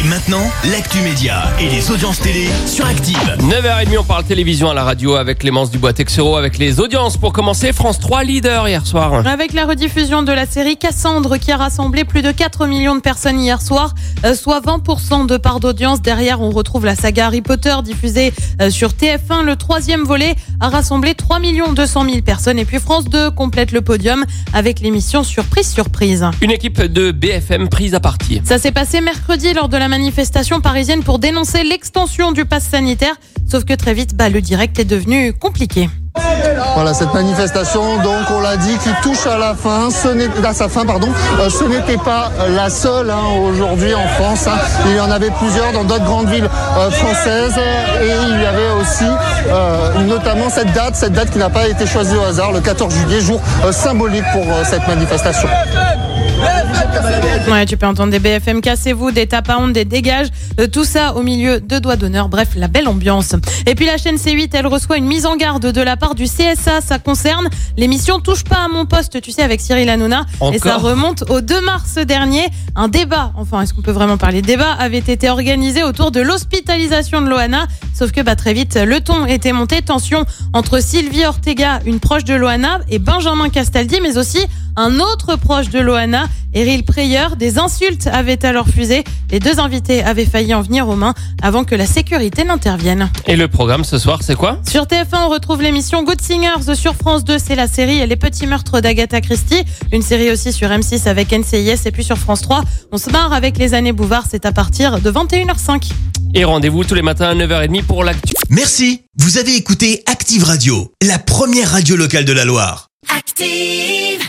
Et maintenant, l'actu média et les audiences télé sur Active. 9h30, on parle télévision à la radio avec Clémence Dubois-Texero, avec les audiences. Pour commencer, France 3 leader hier soir. Avec la rediffusion de la série Cassandre qui a rassemblé plus de 4 millions de personnes hier soir, euh, soit 20% de part d'audience. Derrière, on retrouve la saga Harry Potter diffusée euh, sur TF1. Le troisième volet a rassemblé 3 200 000 personnes. Et puis France 2 complète le podium avec l'émission Surprise Surprise. Une équipe de BFM prise à partie. Ça s'est passé mercredi lors de la manifestation parisienne pour dénoncer l'extension du pass sanitaire. Sauf que très vite, bah, le direct est devenu compliqué. Voilà cette manifestation, donc on l'a dit, qui touche à la fin, ce à sa fin, pardon. Euh, ce n'était pas la seule hein, aujourd'hui en France. hein. Il y en avait plusieurs dans d'autres grandes villes euh, françaises et il y avait aussi euh, notamment cette date, cette date qui n'a pas été choisie au hasard, le 14 juillet, jour euh, symbolique pour euh, cette manifestation. Ouais, tu peux entendre des BFM cassez-vous, des tapes à honte, des dégages, euh, tout ça au milieu de doigts d'honneur. Bref, la belle ambiance. Et puis la chaîne C8, elle reçoit une mise en garde de la part du CSA. Ça concerne l'émission Touche pas à mon poste, tu sais, avec Cyril Hanouna. Et ça Encore remonte au 2 mars dernier. Un débat, enfin, est-ce qu'on peut vraiment parler de débat, avait été organisé autour de l'hospitalisation de Loana. Sauf que bah, très vite, le ton était monté. Tension entre Sylvie Ortega, une proche de Loana, et Benjamin Castaldi, mais aussi un autre proche de Loana, Eril Preyer. Des insultes avaient alors fusé. Les deux invités avaient failli en venir aux mains avant que la sécurité n'intervienne. Et le programme ce soir, c'est quoi? Sur TF1, on retrouve l'émission Good Singers. Sur France 2, c'est la série Les Petits Meurtres d'Agatha Christie. Une série aussi sur M6 avec NCIS. Et puis sur France 3, on se marre avec les années Bouvard. C'est à partir de 21h05. Et rendez-vous tous les matins à 9h30 pour l'actu. Merci, vous avez écouté Active Radio, la première radio locale de la Loire. Active.